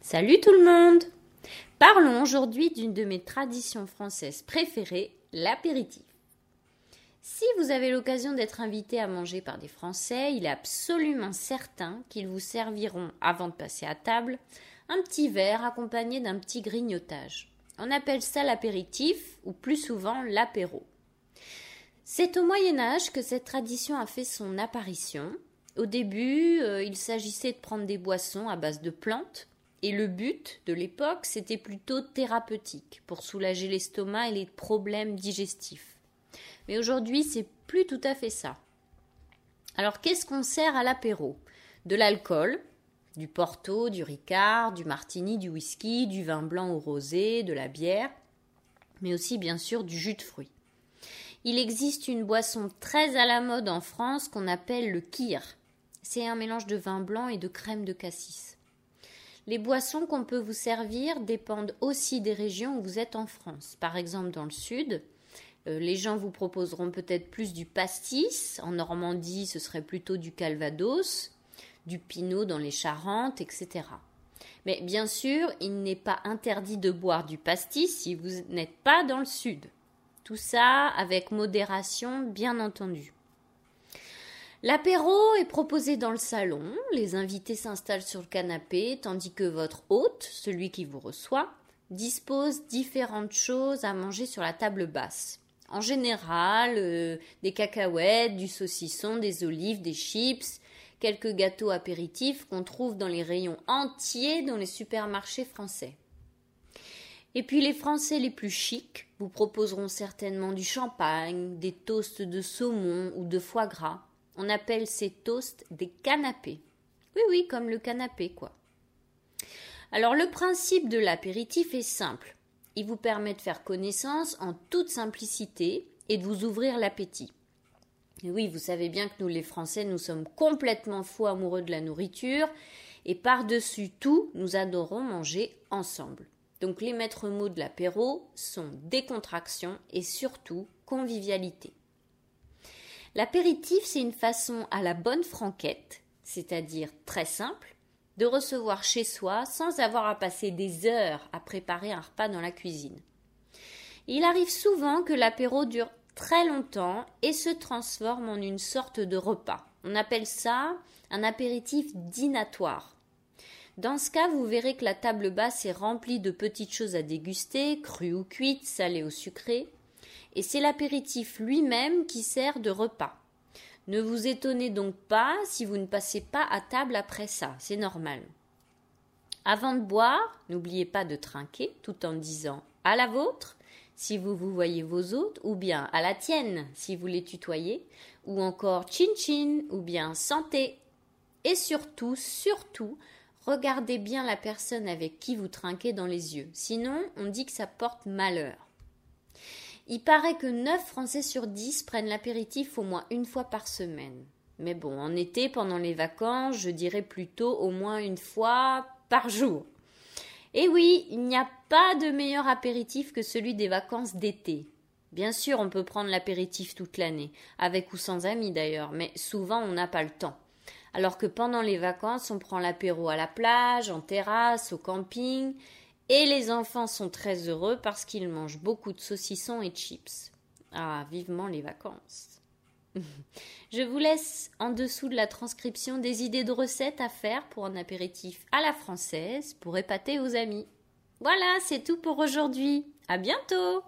Salut tout le monde Parlons aujourd'hui d'une de mes traditions françaises préférées, l'apéritif. Si vous avez l'occasion d'être invité à manger par des Français, il est absolument certain qu'ils vous serviront, avant de passer à table, un petit verre accompagné d'un petit grignotage. On appelle ça l'apéritif ou plus souvent l'apéro. C'est au Moyen Âge que cette tradition a fait son apparition. Au début, euh, il s'agissait de prendre des boissons à base de plantes, et le but de l'époque, c'était plutôt thérapeutique, pour soulager l'estomac et les problèmes digestifs. Mais aujourd'hui, c'est plus tout à fait ça. Alors, qu'est-ce qu'on sert à l'apéro? De l'alcool, du porto, du ricard, du martini, du whisky, du vin blanc ou rosé, de la bière, mais aussi bien sûr du jus de fruits. Il existe une boisson très à la mode en France qu'on appelle le kir. C'est un mélange de vin blanc et de crème de cassis. Les boissons qu'on peut vous servir dépendent aussi des régions où vous êtes en France. Par exemple, dans le sud, euh, les gens vous proposeront peut-être plus du pastis. En Normandie, ce serait plutôt du calvados du pinot dans les Charentes, etc. Mais bien sûr, il n'est pas interdit de boire du pastis si vous n'êtes pas dans le sud. Tout ça avec modération, bien entendu. L'apéro est proposé dans le salon, les invités s'installent sur le canapé, tandis que votre hôte, celui qui vous reçoit, dispose différentes choses à manger sur la table basse. En général, euh, des cacahuètes, du saucisson, des olives, des chips, quelques gâteaux apéritifs qu'on trouve dans les rayons entiers dans les supermarchés français. Et puis les Français les plus chics vous proposeront certainement du champagne, des toasts de saumon ou de foie gras. On appelle ces toasts des canapés. Oui, oui, comme le canapé, quoi. Alors le principe de l'apéritif est simple. Il vous permet de faire connaissance en toute simplicité et de vous ouvrir l'appétit oui, vous savez bien que nous les Français, nous sommes complètement fous amoureux de la nourriture et par-dessus tout, nous adorons manger ensemble. Donc les maîtres mots de l'apéro sont décontraction et surtout convivialité. L'apéritif, c'est une façon à la bonne franquette, c'est-à-dire très simple, de recevoir chez soi sans avoir à passer des heures à préparer un repas dans la cuisine. Il arrive souvent que l'apéro dure très longtemps et se transforme en une sorte de repas. On appelle ça un apéritif dînatoire. Dans ce cas, vous verrez que la table basse est remplie de petites choses à déguster, crues ou cuites, salées ou sucrées, et c'est l'apéritif lui-même qui sert de repas. Ne vous étonnez donc pas si vous ne passez pas à table après ça, c'est normal. Avant de boire, n'oubliez pas de trinquer tout en disant à la vôtre si vous vous voyez vos hôtes, ou bien à la tienne si vous les tutoyez, ou encore chin chin, ou bien santé. Et surtout, surtout, regardez bien la personne avec qui vous trinquez dans les yeux, sinon on dit que ça porte malheur. Il paraît que 9 Français sur 10 prennent l'apéritif au moins une fois par semaine. Mais bon, en été, pendant les vacances, je dirais plutôt au moins une fois par jour. Et oui, il n'y a pas de meilleur apéritif que celui des vacances d'été. Bien sûr, on peut prendre l'apéritif toute l'année, avec ou sans amis d'ailleurs, mais souvent on n'a pas le temps. Alors que pendant les vacances, on prend l'apéro à la plage, en terrasse, au camping, et les enfants sont très heureux parce qu'ils mangent beaucoup de saucissons et chips. Ah, vivement les vacances. Je vous laisse en dessous de la transcription des idées de recettes à faire pour un apéritif à la française pour épater aux amis. Voilà, c'est tout pour aujourd'hui. À bientôt!